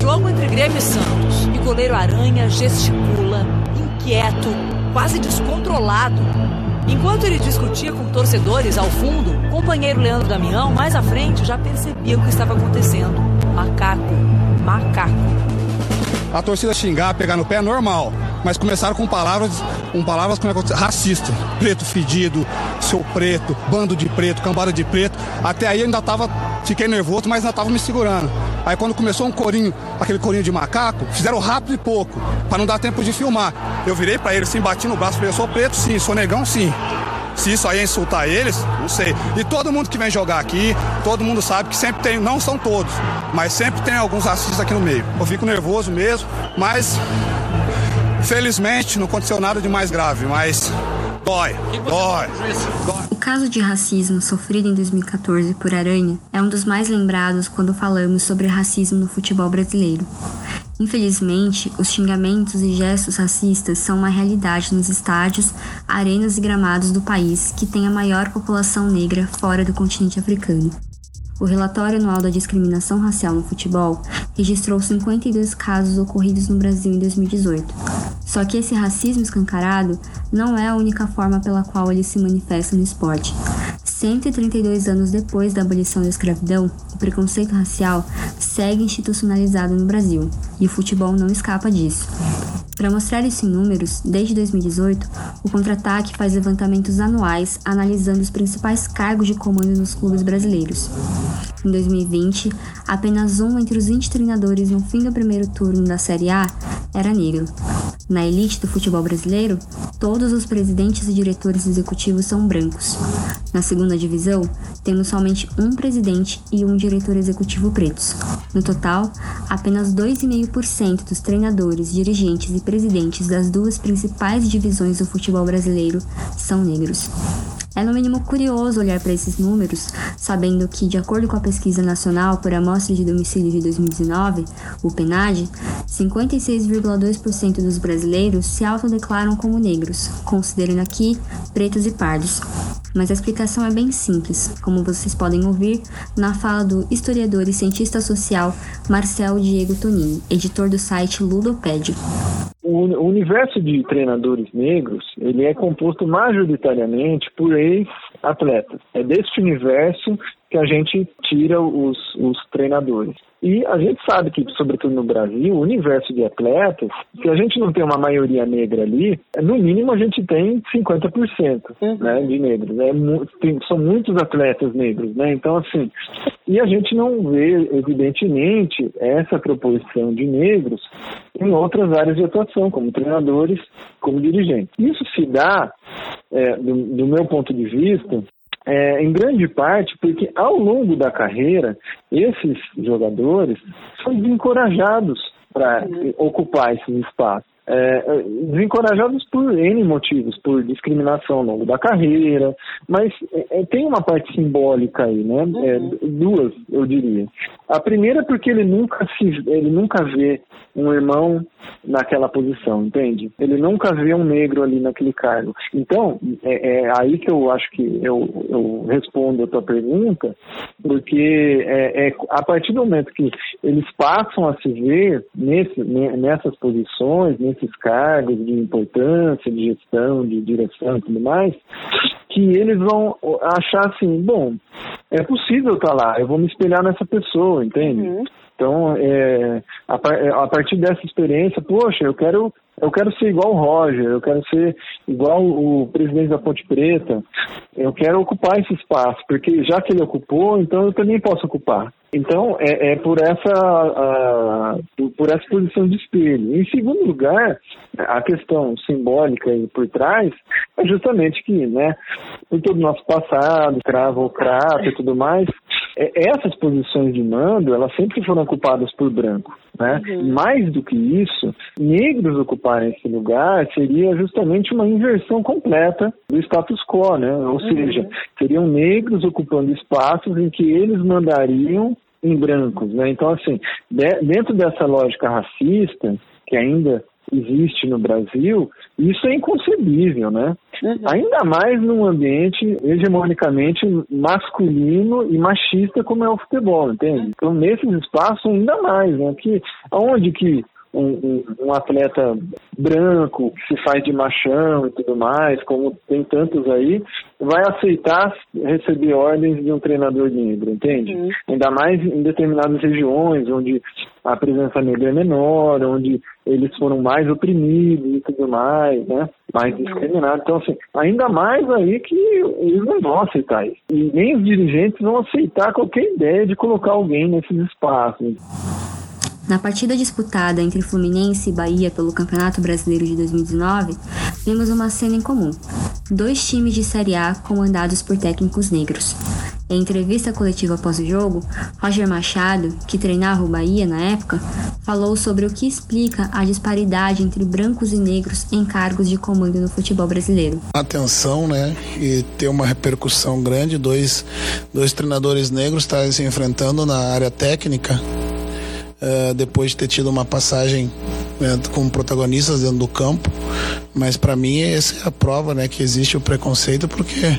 Jogo entre Grêmio e Santos. E goleiro Aranha gesticula, inquieto, quase descontrolado. Enquanto ele discutia com torcedores ao fundo, companheiro Leandro Damião, mais à frente, já percebia o que estava acontecendo. Macaco, macaco. A torcida xingar, pegar no pé é normal, mas começaram com palavras, com palavras como é racista, preto fedido, seu preto, bando de preto, cambada de preto. Até aí ainda tava, fiquei nervoso, mas ainda tava me segurando. Aí quando começou um corinho, aquele corinho de macaco, fizeram rápido e pouco, para não dar tempo de filmar. Eu virei para ele, assim, bati no braço, falei, eu sou preto sim, sou negão sim. Se isso aí é insultar eles, não sei. E todo mundo que vem jogar aqui, todo mundo sabe que sempre tem, não são todos, mas sempre tem alguns racistas aqui no meio. Eu fico nervoso mesmo, mas felizmente não aconteceu nada de mais grave, mas dói, dói, dói. O caso de racismo sofrido em 2014 por Aranha é um dos mais lembrados quando falamos sobre racismo no futebol brasileiro. Infelizmente, os xingamentos e gestos racistas são uma realidade nos estádios, arenas e gramados do país que tem a maior população negra fora do continente africano. O relatório anual da discriminação racial no futebol registrou 52 casos ocorridos no Brasil em 2018. Só que esse racismo escancarado não é a única forma pela qual ele se manifesta no esporte. 132 anos depois da abolição da escravidão, o preconceito racial segue institucionalizado no Brasil e o futebol não escapa disso. Para mostrar isso em números, desde 2018, o Contra-Ataque faz levantamentos anuais analisando os principais cargos de comando nos clubes brasileiros. Em 2020, apenas um entre os 20 treinadores no fim do primeiro turno da Série A era negro. Na elite do futebol brasileiro, todos os presidentes e diretores executivos são brancos. Na segunda divisão, temos somente um presidente e um diretor executivo pretos. No total, apenas 2,5% dos treinadores, dirigentes e presidentes das duas principais divisões do futebol brasileiro são negros. É no mínimo curioso olhar para esses números, sabendo que, de acordo com a Pesquisa Nacional por Amostra de Domicílio de 2019, o PNAD, 56,2% dos brasileiros se autodeclaram como negros, considerando aqui pretos e pardos. Mas a explicação é bem simples, como vocês podem ouvir na fala do historiador e cientista social Marcel Diego Tonini, editor do site Ludopédio. O universo de treinadores negros ele é composto majoritariamente por ex-atletas. É deste universo que a gente tira os, os treinadores. E a gente sabe que, sobretudo no Brasil, o universo de atletas, se a gente não tem uma maioria negra ali, no mínimo a gente tem 50% uhum. né, de negros. É, tem, são muitos atletas negros, né? Então, assim, e a gente não vê, evidentemente, essa proporção de negros em outras áreas de atuação, como treinadores, como dirigentes. Isso se dá, é, do, do meu ponto de vista, é, em grande parte porque ao longo da carreira esses jogadores são desencorajados para ocupar esses espaços é, desencorajados por N motivos, por discriminação ao longo da carreira, mas é, é tem uma parte simbólica aí, né? É, uhum. duas, eu diria. A primeira é porque ele nunca se, ele nunca vê um irmão naquela posição, entende? Ele nunca vê um negro ali naquele cargo. Então, é, é aí que eu acho que eu, eu respondo a tua pergunta, porque é, é, a partir do momento que eles passam a se ver nesse, nessas posições, nesses cargos de importância, de gestão, de direção e tudo mais, que eles vão achar assim, bom, é possível estar lá, eu vou me espelhar nessa pessoa, entende? Uhum. Então, é, a, a, partir dessa experiência, poxa, eu quero, eu quero ser igual o Roger, eu quero ser igual o presidente da Ponte Preta, eu quero ocupar esse espaço, porque já que ele ocupou, então eu também posso ocupar. Então, é, é por, essa, por essa posição de espelho. Em segundo lugar, a questão simbólica aí por trás é justamente que, né, todo o nosso passado, cravocrata e tudo mais, essas posições de mando, elas sempre foram ocupadas por branco. Né? Uhum. Mais do que isso, negros ocuparem esse lugar seria justamente uma inversão completa do status quo, né? Ou uhum. seja, seriam negros ocupando espaços em que eles mandariam em brancos, né? Então, assim, dentro dessa lógica racista, que ainda existe no Brasil, isso é inconcebível, né? Uhum. Ainda mais num ambiente hegemonicamente masculino e machista como é o futebol, entende? Então, nesses espaços, ainda mais, né? Porque onde que um, um, um, atleta branco que se faz de machão e tudo mais, como tem tantos aí, vai aceitar receber ordens de um treinador negro, entende? Uhum. Ainda mais em determinadas regiões onde a presença negra é menor, onde eles foram mais oprimidos e tudo mais, né? Mais uhum. discriminados. Então, assim, ainda mais aí que eles não vão aceitar isso. E nem os dirigentes vão aceitar qualquer ideia de colocar alguém nesses espaços. Na partida disputada entre Fluminense e Bahia pelo Campeonato Brasileiro de 2019, vimos uma cena em comum: dois times de Série A comandados por técnicos negros. Em entrevista coletiva após o jogo, Roger Machado, que treinava o Bahia na época, falou sobre o que explica a disparidade entre brancos e negros em cargos de comando no futebol brasileiro. Atenção, né? E ter uma repercussão grande, dois, dois treinadores negros estarem se enfrentando na área técnica uh, depois de ter tido uma passagem né, como protagonistas dentro do campo. Mas para mim essa é a prova, né, que existe o preconceito porque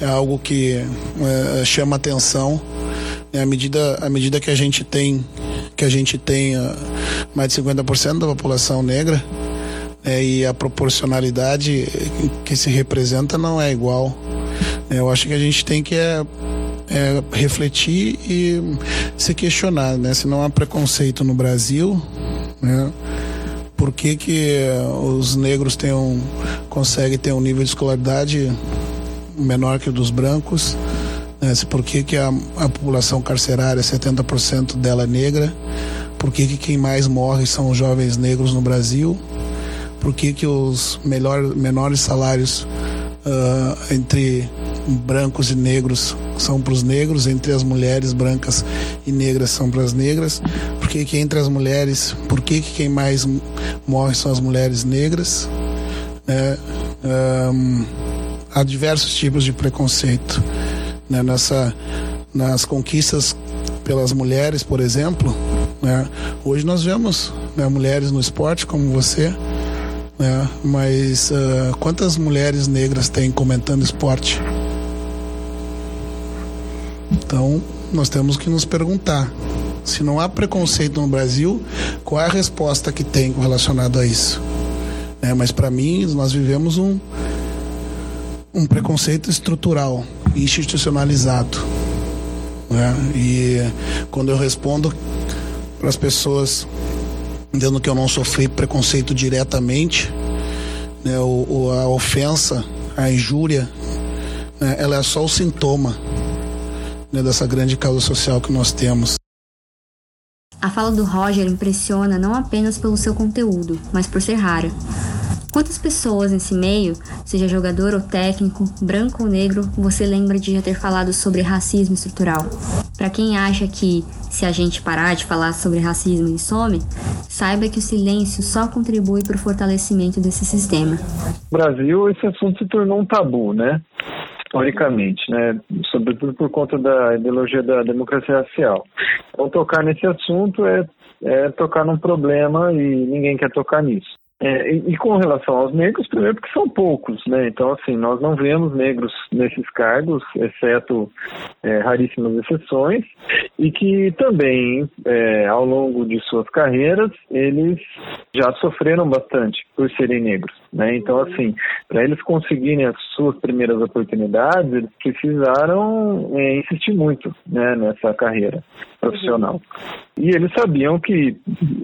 é algo que uh, chama atenção. Né, à medida, à medida que a gente tem que a gente tem uh, mais de 50% da população negra, né, e a proporcionalidade que se representa não é igual. Eu acho que a gente tem que é, é, refletir e se questionar, né? Se não há preconceito no Brasil, né? Por que, que os negros têm um, conseguem ter um nível de escolaridade menor que o dos brancos? Né? Por que, que a, a população carcerária, 70% dela é negra? Por que, que quem mais morre são os jovens negros no Brasil? Por que, que os melhor, menores salários uh, entre brancos e negros são para os negros, entre as mulheres brancas e negras são para as negras, porque que entre as mulheres, por que quem mais morre são as mulheres negras? Né? Um, há diversos tipos de preconceito né? Nessa, nas conquistas pelas mulheres, por exemplo, né? hoje nós vemos né, mulheres no esporte como você, né? mas uh, quantas mulheres negras tem comentando esporte? Então, nós temos que nos perguntar: se não há preconceito no Brasil, qual é a resposta que tem relacionado a isso? É, mas para mim, nós vivemos um, um preconceito estrutural, institucionalizado. Né? E quando eu respondo para as pessoas dizendo que eu não sofri preconceito diretamente, né, o, a ofensa, a injúria, né, ela é só o sintoma né, dessa grande causa social que nós temos. A fala do Roger impressiona não apenas pelo seu conteúdo, mas por ser rara. Quantas pessoas nesse meio, seja jogador ou técnico, branco ou negro, você lembra de já ter falado sobre racismo estrutural? Para quem acha que se a gente parar de falar sobre racismo ele some, saiba que o silêncio só contribui para o fortalecimento desse sistema. Brasil, esse assunto se tornou um tabu, né? Historicamente, né, sobretudo por conta da ideologia da democracia racial. Então, tocar nesse assunto é, é tocar num problema e ninguém quer tocar nisso. É, e, e, com relação aos negros, primeiro porque são poucos, né? Então, assim, nós não vemos negros nesses cargos, exceto é, raríssimas exceções, e que também, é, ao longo de suas carreiras, eles já sofreram bastante por serem negros, né? Então, assim, para eles conseguirem as suas primeiras oportunidades, eles precisaram é, insistir muito, né, nessa carreira profissional. E eles sabiam que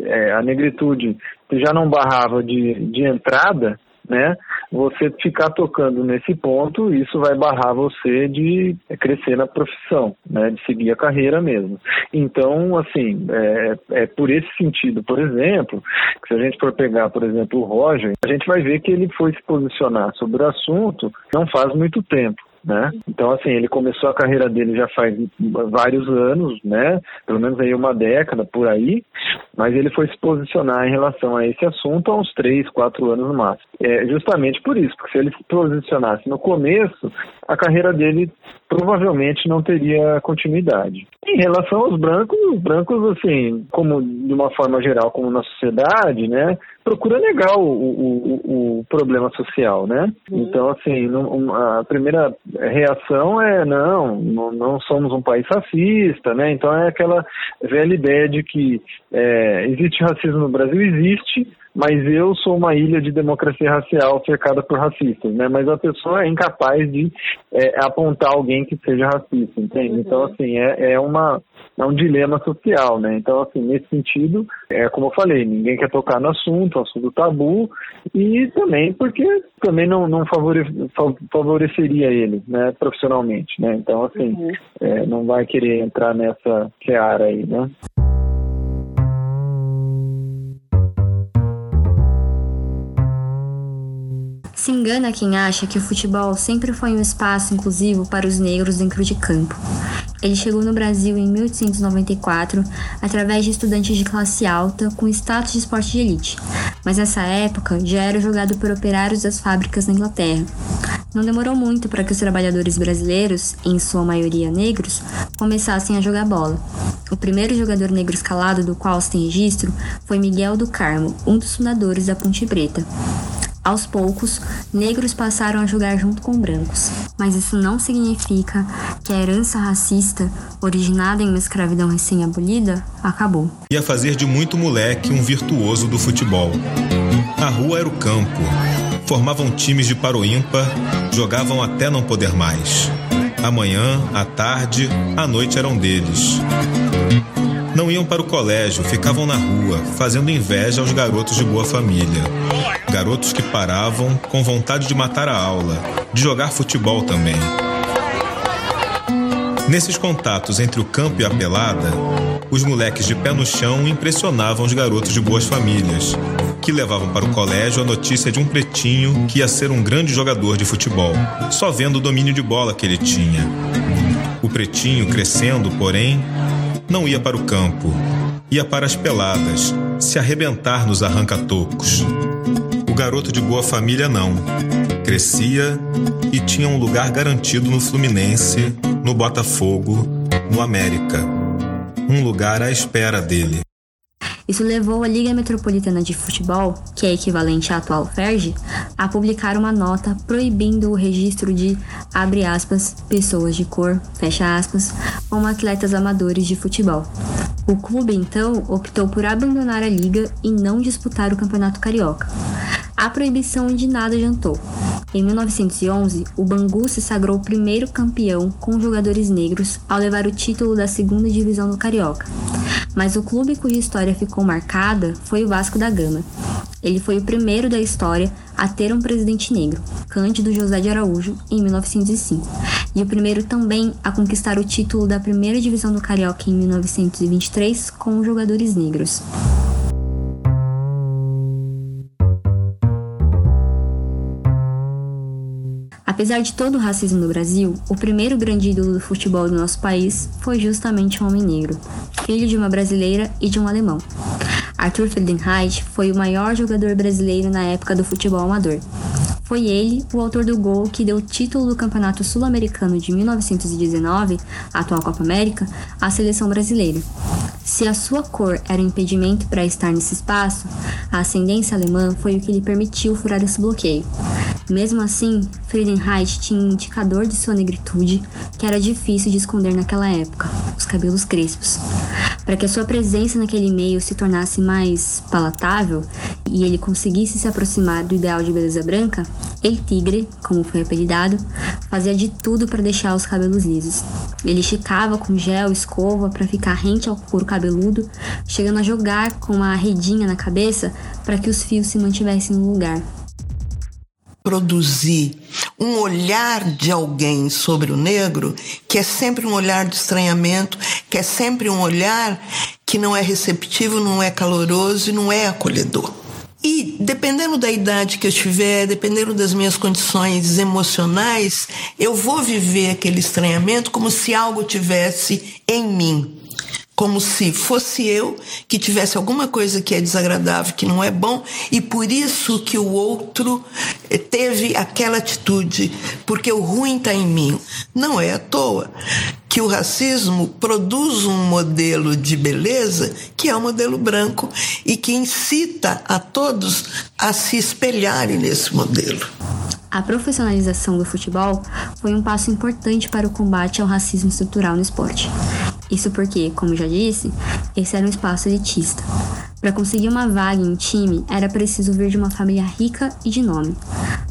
é, a negritude já não barrava de, de entrada, né? Você ficar tocando nesse ponto, isso vai barrar você de crescer na profissão, né? De seguir a carreira mesmo. Então, assim, é, é por esse sentido, por exemplo, que se a gente for pegar, por exemplo, o Roger, a gente vai ver que ele foi se posicionar sobre o assunto não faz muito tempo né? Então, assim, ele começou a carreira dele já faz vários anos, né? Pelo menos aí uma década por aí, mas ele foi se posicionar em relação a esse assunto há uns três, quatro anos no máximo. É justamente por isso, porque se ele se posicionasse no começo, a carreira dele provavelmente não teria continuidade. Em relação aos brancos, os brancos, assim, como de uma forma geral, como na sociedade, né, procura negar o, o, o problema social, né? Uhum. Então, assim, não, a primeira reação é não, não, não, somos um país racista, né? Então é aquela velha ideia de que é, existe racismo no Brasil, existe, mas eu sou uma ilha de democracia racial cercada por racistas, né? Mas a pessoa é incapaz de é, apontar alguém que seja racista, entende? Uhum. Então, assim, é, é, uma, é um dilema social, né? Então, assim, nesse sentido, é como eu falei, ninguém quer tocar no assunto, é assunto tabu, e também porque também não, não favore, favoreceria ele, né, profissionalmente, né? Então, assim, uhum. é, não vai querer entrar nessa seara aí, né? Se engana quem acha que o futebol sempre foi um espaço inclusivo para os negros dentro de campo. Ele chegou no Brasil em 1894 através de estudantes de classe alta com status de esporte de elite, mas nessa época já era jogado por operários das fábricas na Inglaterra. Não demorou muito para que os trabalhadores brasileiros, em sua maioria negros, começassem a jogar bola. O primeiro jogador negro escalado do qual se tem registro foi Miguel do Carmo, um dos fundadores da Ponte Preta. Aos poucos, negros passaram a jogar junto com brancos, mas isso não significa que a herança racista, originada em uma escravidão recém-abolida, acabou. Ia fazer de muito moleque um virtuoso do futebol. A rua era o campo. Formavam times de paro ímpar, jogavam até não poder mais. Amanhã, à tarde, à noite eram deles. Não iam para o colégio, ficavam na rua, fazendo inveja aos garotos de boa família. Garotos que paravam com vontade de matar a aula, de jogar futebol também. Nesses contatos entre o campo e a pelada, os moleques de pé no chão impressionavam os garotos de boas famílias, que levavam para o colégio a notícia de um pretinho que ia ser um grande jogador de futebol, só vendo o domínio de bola que ele tinha. O pretinho, crescendo, porém, não ia para o campo, ia para as peladas, se arrebentar nos arranca-tocos. O garoto de boa família não. Crescia e tinha um lugar garantido no Fluminense, no Botafogo, no América. Um lugar à espera dele. Isso levou a Liga Metropolitana de Futebol, que é equivalente à atual FERJ, a publicar uma nota proibindo o registro de, abre aspas, pessoas de cor, fecha aspas, como atletas amadores de futebol. O clube, então, optou por abandonar a liga e não disputar o Campeonato Carioca. A proibição de nada adiantou. Em 1911, o Bangu se sagrou o primeiro campeão com jogadores negros ao levar o título da segunda divisão do Carioca mas o clube cuja história ficou marcada foi o Vasco da Gama. Ele foi o primeiro da história a ter um presidente negro, Cândido José de Araújo, em 1905, e o primeiro também a conquistar o título da primeira divisão do Carioca em 1923 com jogadores negros. Apesar de todo o racismo no Brasil, o primeiro grande ídolo do futebol do nosso país foi justamente um homem negro, filho de uma brasileira e de um alemão. Arthur Feldenreich foi o maior jogador brasileiro na época do futebol amador. Foi ele o autor do gol que deu o título do Campeonato Sul-Americano de 1919, a atual Copa América, à seleção brasileira. Se a sua cor era um impedimento para estar nesse espaço, a ascendência alemã foi o que lhe permitiu furar esse bloqueio. Mesmo assim, Friedenreich tinha um indicador de sua negritude que era difícil de esconder naquela época: os cabelos crespos. Para que a sua presença naquele meio se tornasse mais palatável e ele conseguisse se aproximar do ideal de beleza branca, El Tigre, como foi apelidado, fazia de tudo para deixar os cabelos lisos. Ele esticava com gel, escova para ficar rente ao couro cabeludo, chegando a jogar com uma redinha na cabeça para que os fios se mantivessem no lugar produzir um olhar de alguém sobre o negro que é sempre um olhar de estranhamento, que é sempre um olhar que não é receptivo, não é caloroso e não é acolhedor. E dependendo da idade que eu tiver, dependendo das minhas condições emocionais, eu vou viver aquele estranhamento como se algo tivesse em mim como se fosse eu que tivesse alguma coisa que é desagradável, que não é bom, e por isso que o outro eh, teve aquela atitude, porque o ruim está em mim. Não é à toa que o racismo produz um modelo de beleza que é o modelo branco e que incita a todos a se espelharem nesse modelo. A profissionalização do futebol foi um passo importante para o combate ao racismo estrutural no esporte. Isso porque, como já disse, esse era um espaço elitista. Para conseguir uma vaga em time, era preciso vir de uma família rica e de nome.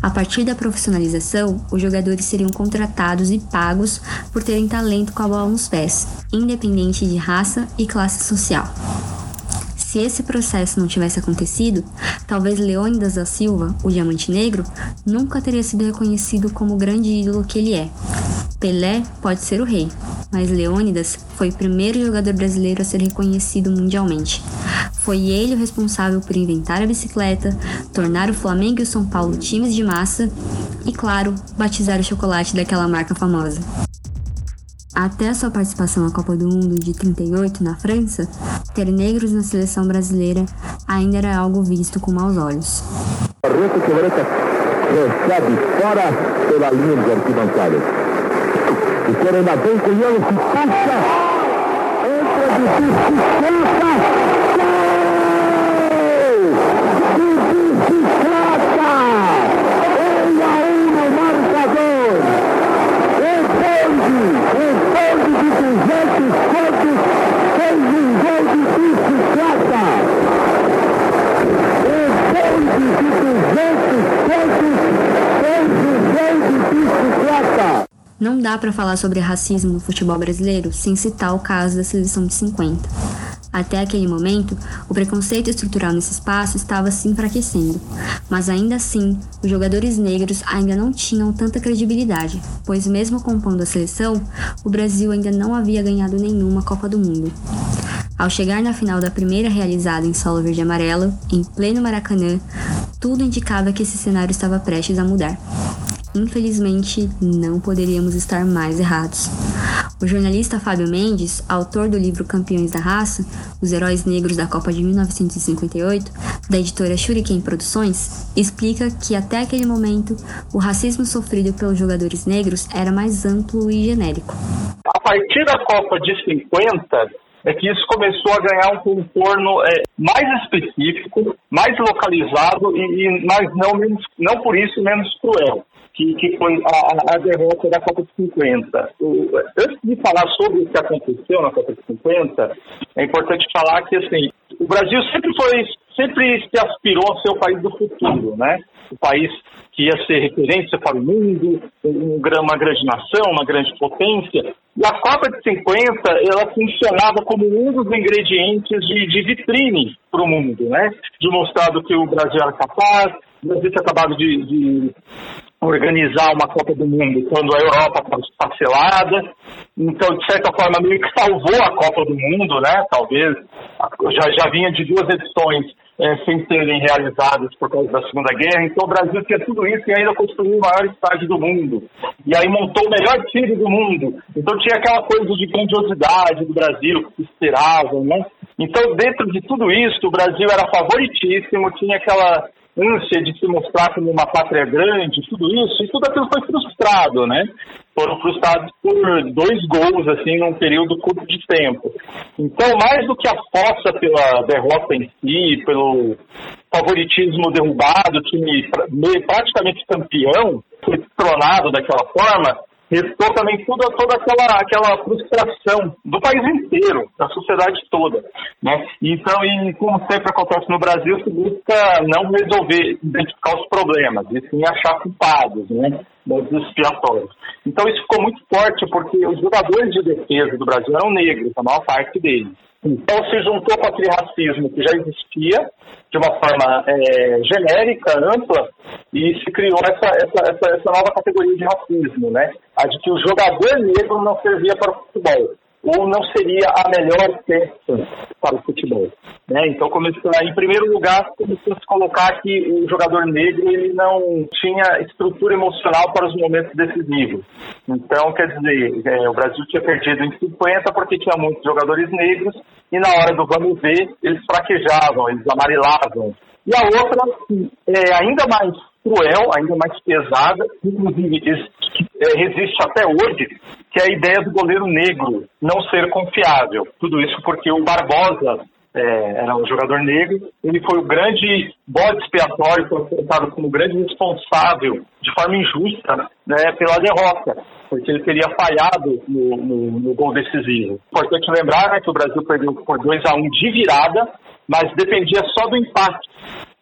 A partir da profissionalização, os jogadores seriam contratados e pagos por terem talento com a bola nos pés, independente de raça e classe social. Se esse processo não tivesse acontecido, talvez Leônidas da Silva, o Diamante Negro, nunca teria sido reconhecido como o grande ídolo que ele é. Pelé pode ser o rei, mas Leônidas foi o primeiro jogador brasileiro a ser reconhecido mundialmente. Foi ele o responsável por inventar a bicicleta, tornar o Flamengo e o São Paulo times de massa e, claro, batizar o chocolate daquela marca famosa. Até a sua participação na Copa do Mundo de 38 na França, ter negros na seleção brasileira ainda era algo visto com maus olhos. recebe fora pela linha de arquibancada. O se puxa, entra de bicicleta, Não dá para falar sobre racismo no futebol brasileiro sem citar o caso da seleção de 50. Até aquele momento, o preconceito estrutural nesse espaço estava se enfraquecendo, mas ainda assim, os jogadores negros ainda não tinham tanta credibilidade, pois, mesmo compondo a seleção, o Brasil ainda não havia ganhado nenhuma Copa do Mundo. Ao chegar na final da primeira realizada em solo verde e amarelo, em pleno Maracanã, tudo indicava que esse cenário estava prestes a mudar. Infelizmente, não poderíamos estar mais errados. O jornalista Fábio Mendes, autor do livro Campeões da Raça, Os Heróis Negros da Copa de 1958, da editora Shuriken Produções, explica que até aquele momento o racismo sofrido pelos jogadores negros era mais amplo e genérico. A partir da Copa de 50, é que isso começou a ganhar um contorno é, mais específico, mais localizado e, e não, menos, não por isso menos cruel que, que foi a, a, derrota da Copa de 50. O, antes de falar sobre o que aconteceu na Copa de 50, é importante falar que assim, o Brasil sempre foi, sempre se aspirou a ser o país do futuro, né? O país que ia ser referência para o mundo, uma grande nação, uma grande potência. E a Copa de 50, ela funcionava como um dos ingredientes de, de vitrine para o mundo, né? De mostrar do que o Brasil era capaz, o Brasil tinha acabado de, de organizar uma Copa do Mundo quando a Europa estava esfacelada. Então, de certa forma, meio que salvou a Copa do Mundo, né? Talvez já, já vinha de duas edições é, sem serem realizadas por causa da Segunda Guerra. Então, o Brasil tinha tudo isso e ainda construiu o maior estádio do mundo. E aí montou o melhor time do mundo. Então, tinha aquela coisa de grandiosidade do Brasil que esperavam, né? Então, dentro de tudo isso, o Brasil era favoritíssimo, tinha aquela ânsia de se mostrar como uma pátria grande, tudo isso, e tudo aquilo foi frustrado, né? Foram frustrados por dois gols, assim, num período curto de tempo. Então, mais do que a força pela derrota em si, pelo favoritismo derrubado, time praticamente campeão, foi tronado daquela forma, restou também toda, toda aquela, aquela frustração do país inteiro, da sociedade toda. Né? Então, e como sempre acontece no Brasil, se busca não resolver, identificar os problemas, e sim achar culpados, né? modos expiatórios. Então isso ficou muito forte porque os jogadores de defesa do Brasil eram negros, a maior parte deles. Então se juntou com aquele racismo que já existia, de uma forma é, genérica, ampla, e se criou essa, essa, essa, essa, nova categoria de racismo, né? A de que o jogador negro não servia para o futebol. Ou não seria a melhor peça para o futebol. Né? Então, começou, em primeiro lugar, começou a se colocar que o jogador negro ele não tinha estrutura emocional para os momentos decisivos. Então, quer dizer, é, o Brasil tinha perdido em 50 porque tinha muitos jogadores negros e na hora do vamos ver, eles fraquejavam, eles amarelavam. E a outra, é ainda mais cruel, ainda mais pesada, inclusive é, resiste até hoje, que é a ideia do goleiro negro não ser confiável. Tudo isso porque o Barbosa é, era um jogador negro, ele foi o grande bode expiatório, foi como grande responsável, de forma injusta, né, pela derrota, porque ele teria falhado no, no, no gol decisivo. Importante lembrar né, que o Brasil perdeu por 2 a 1 um de virada, mas dependia só do empate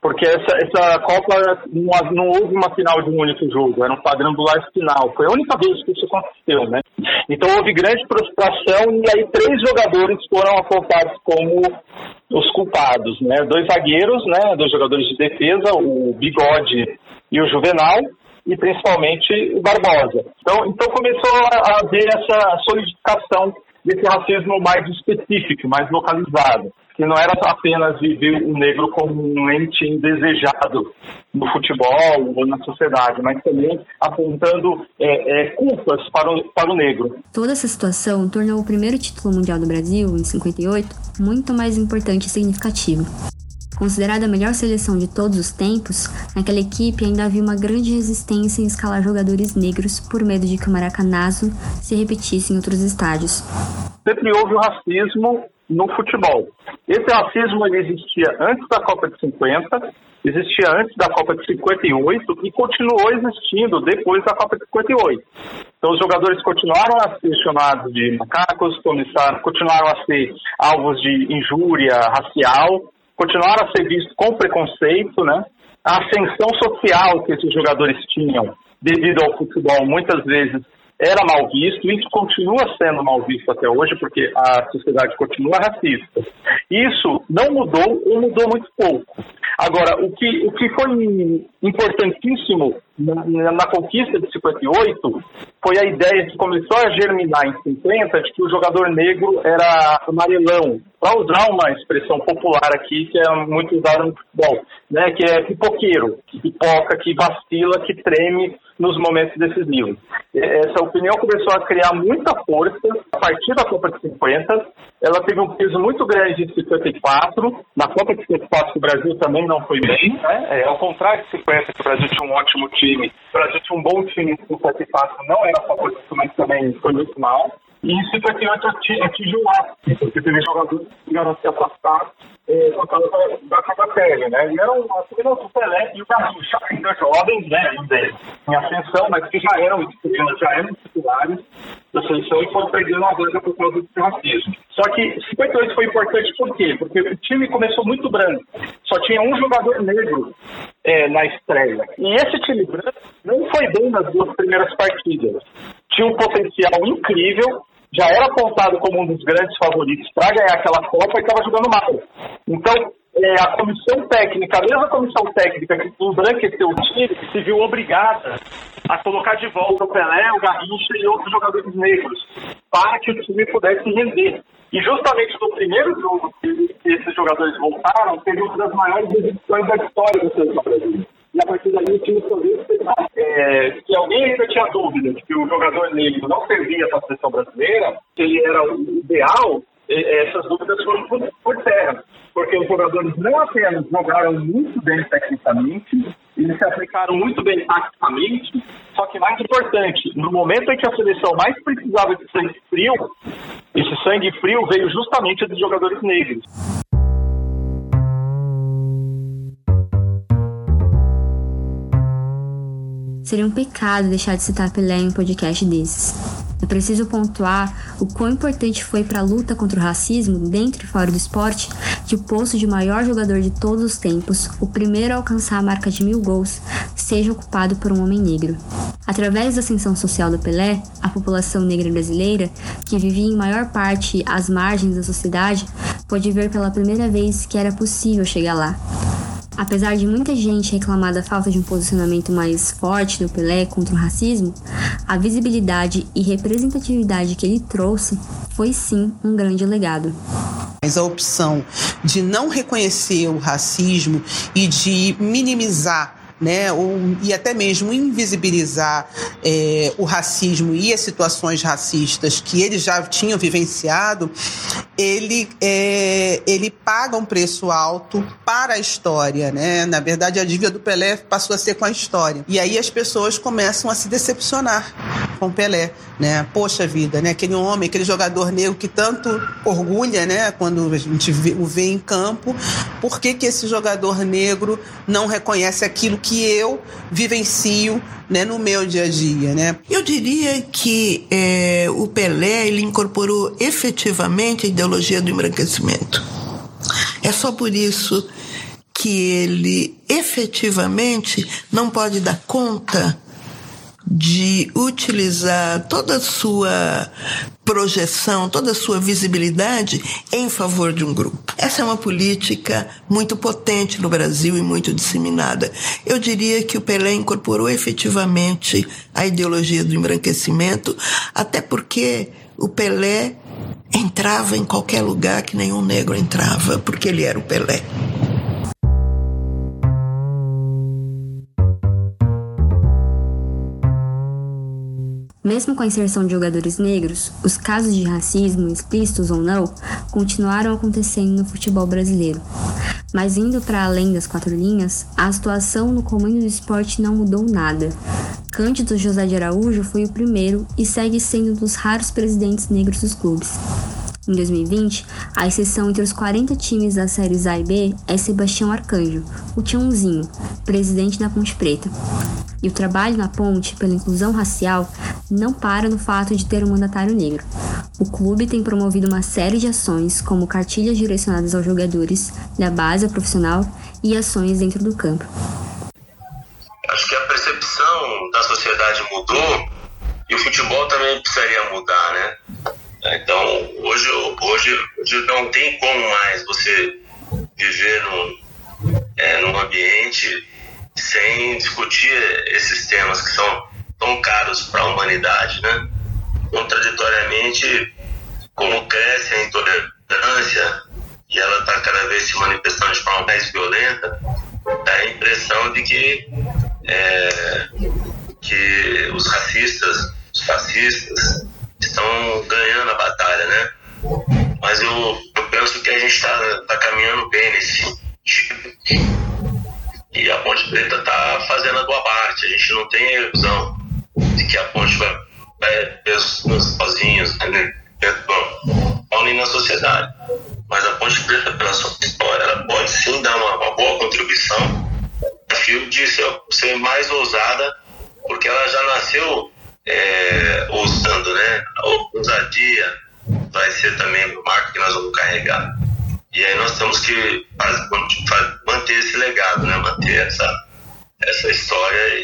porque essa, essa Copa não, não, houve uma final de um único jogo, era um quadrangular final. Foi a única vez que isso aconteceu, né? Então houve grande frustração e aí três jogadores foram apontados como os culpados, né? Dois zagueiros, né? Dois jogadores de defesa, o Bigode e o Juvenal, e principalmente o Barbosa. Então, então começou a haver essa solidificação desse racismo mais específico, mais localizado que não era apenas viver o negro como um ente indesejado no futebol ou na sociedade, mas também apontando é, é, culpas para o, para o negro. Toda essa situação tornou o primeiro título mundial do Brasil, em 58, muito mais importante e significativo. Considerada a melhor seleção de todos os tempos, naquela equipe ainda havia uma grande resistência em escalar jogadores negros por medo de que o maracanazo se repetisse em outros estádios. Sempre houve o racismo no futebol. Esse racismo existia antes da Copa de 50, existia antes da Copa de 58 e continuou existindo depois da Copa de 58. Então os jogadores continuaram a ser chamados de macacos, começaram, continuaram a ser alvos de injúria racial, continuaram a ser vistos com preconceito, né? A ascensão social que esses jogadores tinham devido ao futebol muitas vezes era mal visto, isso continua sendo mal visto até hoje, porque a sociedade continua racista. Isso não mudou ou mudou muito pouco. Agora, o que, o que foi importantíssimo na, na, conquista de 58 foi a ideia que começou a germinar em 50 de que o jogador negro era amarelão, para usar uma expressão popular aqui que é muito usada no futebol, né, que é pipoqueiro, que pipoca, que vacila, que treme nos momentos decisivos. Essa opinião começou a criar muita força a partir da Copa de 50. Ela teve um peso muito grande em 54. Na Copa de 54 o Brasil também não foi bem. Né? É, ao contrário de 50, que o Brasil tinha um ótimo time, o Brasil tinha um bom time em 54, não era favorito, mas também foi muito mal. E em 58 atingiu o ápice, porque teve jogadores que a se afastar da, da pele, né? E eram apenas o Pelé e o Garrincha, ainda jovens, né? Ainda em ascensão, mas que já eram, já eram titulares da seleção e foram perdendo a vaga por causa do racismo. Só que 58 foi importante por quê? Porque o time começou muito branco. Só tinha um jogador negro é, na estreia. E esse time branco não foi bem nas duas primeiras partidas. Tinha um potencial incrível, já era apontado como um dos grandes favoritos para ganhar aquela Copa e estava jogando mal. Então, é, a comissão técnica, a mesma comissão técnica que embranqueceu o time, se viu obrigada a colocar de volta o Pelé, o Garrincha e outros jogadores negros, para que o time pudesse render. E justamente no primeiro jogo que esses jogadores voltaram, teve uma das maiores exibições da história do seleção brasileira. E a partir daí o time soube é, se alguém ainda tinha dúvida de que o jogador negro não servia para a seleção brasileira, que ele era o ideal, essas dúvidas foram por, por terra. Porque os jogadores não apenas jogaram muito bem tecnicamente, eles se aplicaram muito bem taticamente, só que mais importante, no momento em que a seleção mais precisava de sangue frio, esse sangue frio veio justamente dos jogadores negros. Seria um pecado deixar de citar Pelé em um podcast desses. É preciso pontuar o quão importante foi para a luta contra o racismo dentro e fora do esporte que o posto de maior jogador de todos os tempos, o primeiro a alcançar a marca de mil gols, seja ocupado por um homem negro. Através da ascensão social do Pelé, a população negra brasileira, que vivia em maior parte às margens da sociedade, pôde ver pela primeira vez que era possível chegar lá. Apesar de muita gente reclamar da falta de um posicionamento mais forte do Pelé contra o racismo, a visibilidade e representatividade que ele trouxe foi sim um grande legado. Mas a opção de não reconhecer o racismo e de minimizar né, ou, e até mesmo invisibilizar é, o racismo e as situações racistas que eles já tinham vivenciado, ele, é, ele paga um preço alto para a história. Né? Na verdade, a dívida do Pelé passou a ser com a história. E aí as pessoas começam a se decepcionar com Pelé. Né? Poxa vida, né? aquele homem, aquele jogador negro que tanto orgulha né? quando a gente o vê em campo, por que, que esse jogador negro não reconhece aquilo que eu vivencio né, no meu dia a dia, né? Eu diria que é, o Pelé ele incorporou efetivamente a ideologia do embranquecimento. É só por isso que ele efetivamente não pode dar conta de utilizar toda a sua projeção, toda a sua visibilidade em favor de um grupo. Essa é uma política muito potente no Brasil e muito disseminada. Eu diria que o Pelé incorporou efetivamente a ideologia do embranquecimento, até porque o Pelé entrava em qualquer lugar que nenhum negro entrava, porque ele era o Pelé. Mesmo com a inserção de jogadores negros, os casos de racismo, explícitos ou não, continuaram acontecendo no futebol brasileiro. Mas indo para além das quatro linhas, a situação no comando do esporte não mudou nada. Cândido José de Araújo foi o primeiro e segue sendo um dos raros presidentes negros dos clubes. Em 2020, a exceção entre os 40 times das séries A e B é Sebastião Arcanjo, o Tiãozinho, presidente da Ponte Preta. E o trabalho na ponte pela inclusão racial não para no fato de ter um mandatário negro. O clube tem promovido uma série de ações, como cartilhas direcionadas aos jogadores, da base profissional e ações dentro do campo. Acho que a percepção da sociedade mudou e o futebol também precisaria mudar, né? Não tem como mais você viver num, é, num ambiente sem discutir esses temas que são tão caros para a humanidade, né? Contraditoriamente, como cresce a intolerância e ela está cada vez se manifestando de forma mais violenta, dá a impressão de que, é, que os racistas, os fascistas, estão ganhando a batalha, né? Mas eu, eu penso que a gente está tá caminhando bem nesse tipo. E a Ponte Preta está fazendo a boa parte. A gente não tem ilusão de que a Ponte vai, vai sozinhos, né? Bom, na sociedade. Mas a Ponte Preta, pela sua história, ela pode sim dar uma, uma boa contribuição. O fio de ser, ser mais ousada, porque ela já nasceu é, ousando, né? A ousadia vai ser também o marco que nós vamos carregar. E aí nós temos que fazer, manter esse legado, né? Manter essa, essa história.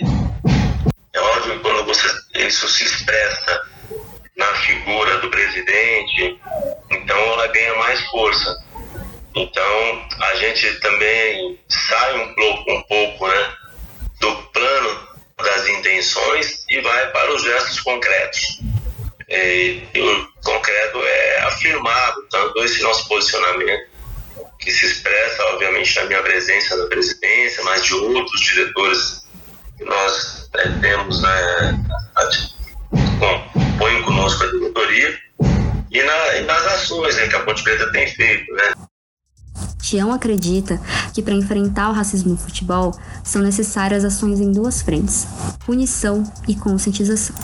É óbvio que quando você, isso se expressa na figura do presidente, então ela ganha mais força. Então a gente também sai um pouco, um pouco né, do plano das intenções e vai para os gestos concretos. E, e o concreto é afirmado, tanto esse nosso posicionamento, que se expressa, obviamente, na minha presença na presidência, mas de outros diretores que nós né, temos, né, compõem conosco a diretoria, e, na, e nas ações né, que a Ponte Preta tem feito. Né. Tião acredita que para enfrentar o racismo no futebol são necessárias ações em duas frentes: punição e conscientização.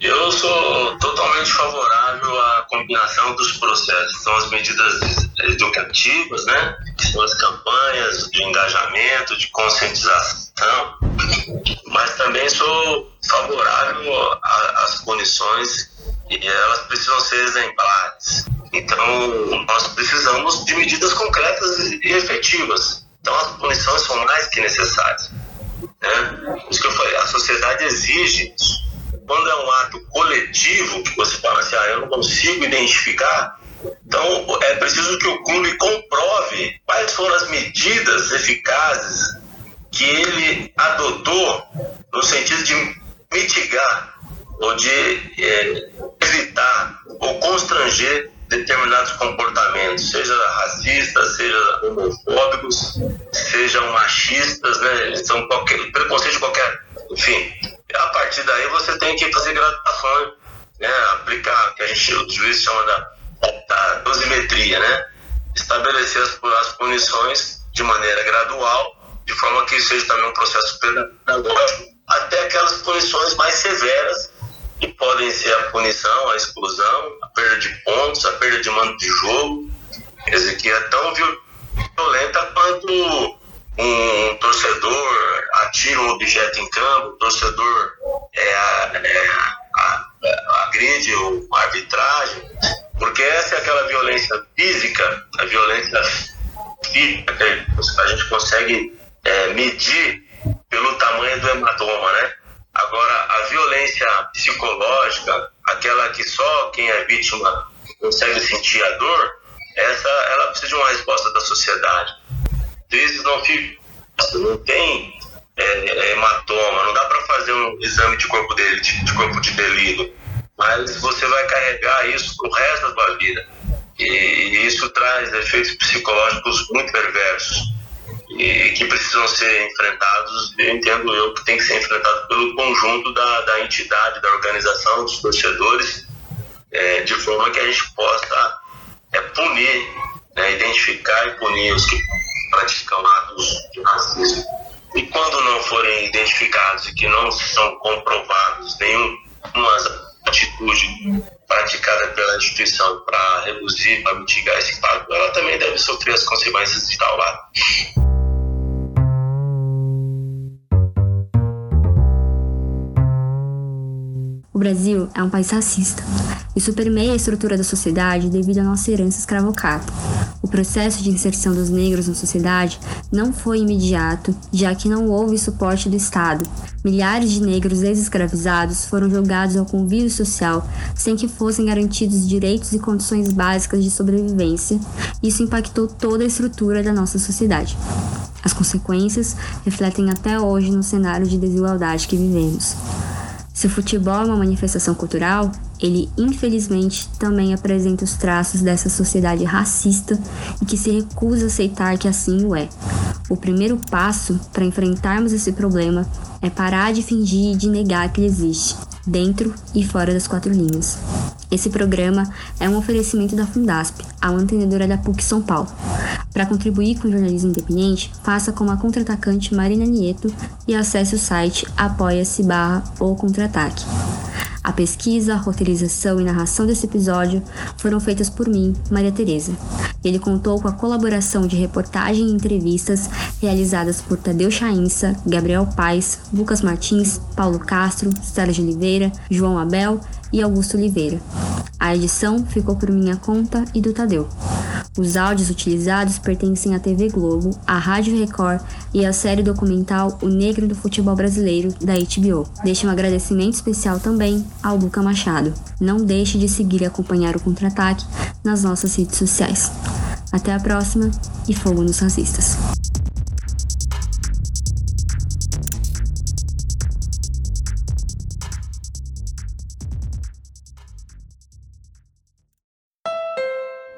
Eu sou totalmente favorável à combinação dos processos. São as medidas educativas, né? Que são as campanhas de engajamento, de conscientização. Mas também sou favorável às punições e elas precisam ser exemplares. Então, nós precisamos de medidas concretas e efetivas. Então, as punições são mais que necessárias. Né? Isso que eu falei, a sociedade exige isso. Quando é um ato coletivo, que você fala assim, ah, eu não consigo identificar, então é preciso que o clube comprove quais foram as medidas eficazes que ele adotou no sentido de mitigar ou de é, evitar ou constranger determinados comportamentos, seja racistas, seja homofóbicos, sejam machistas, né? São qualquer preconceito de qualquer, enfim. A partir daí você tem que fazer gradações, né? Aplicar, que a gente, o juiz chama da, da dosimetria, né? Estabelecer as, as punições de maneira gradual, de forma que isso seja também um processo pedagógico, até aquelas punições mais severas que podem ser a punição, a exclusão, a perda de pontos, a perda de mando de jogo, quer dizer, que é tão violenta quanto um torcedor atira um objeto em campo, o torcedor é, é, agride a arbitragem, porque essa é aquela violência física, a violência física que a gente consegue é, medir pelo tamanho do hematoma, né? Agora, a violência psicológica, aquela que só quem é vítima consegue sentir a dor, essa ela precisa de uma resposta da sociedade. Vezes não fica, não tem é, é, hematoma, não dá para fazer um exame de corpo de, de, de corpo de delito, mas você vai carregar isso pro resto da sua vida. E, e isso traz efeitos psicológicos muito perversos e que precisam ser enfrentados, eu entendo eu que tem que ser enfrentado pelo conjunto da, da entidade, da organização, dos torcedores, é, de forma que a gente possa é, punir, né, identificar e punir os que praticam atos de racismo. E quando não forem identificados e que não são comprovados nenhuma atitude praticada pela instituição para reduzir, para mitigar esse impacto, ela também deve sofrer as consequências de tal ato. Brasil é um país racista. Isso permeia a estrutura da sociedade devido à nossa herança escravocrata. O processo de inserção dos negros na sociedade não foi imediato, já que não houve suporte do Estado. Milhares de negros ex-escravizados foram jogados ao convívio social sem que fossem garantidos direitos e condições básicas de sobrevivência. Isso impactou toda a estrutura da nossa sociedade. As consequências refletem até hoje no cenário de desigualdade que vivemos. Se o futebol é uma manifestação cultural, ele infelizmente também apresenta os traços dessa sociedade racista e que se recusa a aceitar que assim o é. O primeiro passo para enfrentarmos esse problema é parar de fingir e de negar que ele existe, dentro e fora das quatro linhas. Esse programa é um oferecimento da Fundasp, a mantenedora da PUC São Paulo. Para contribuir com o jornalismo independente, faça como a contra-atacante Marina Nieto e acesse o site apoia-se barra ou contra-ataque. A pesquisa, a roteirização e narração desse episódio foram feitas por mim, Maria Tereza. Ele contou com a colaboração de reportagem e entrevistas realizadas por Tadeu Chainça, Gabriel Paes, Lucas Martins, Paulo Castro, Sérgio Oliveira, João Abel e Augusto Oliveira. A edição ficou por minha conta e do Tadeu. Os áudios utilizados pertencem à TV Globo, à Rádio Record e à série documental O Negro do Futebol Brasileiro, da HBO. Deixo um agradecimento especial também ao Luca Machado. Não deixe de seguir e acompanhar o Contra-Ataque nas nossas redes sociais. Até a próxima e fogo nos racistas.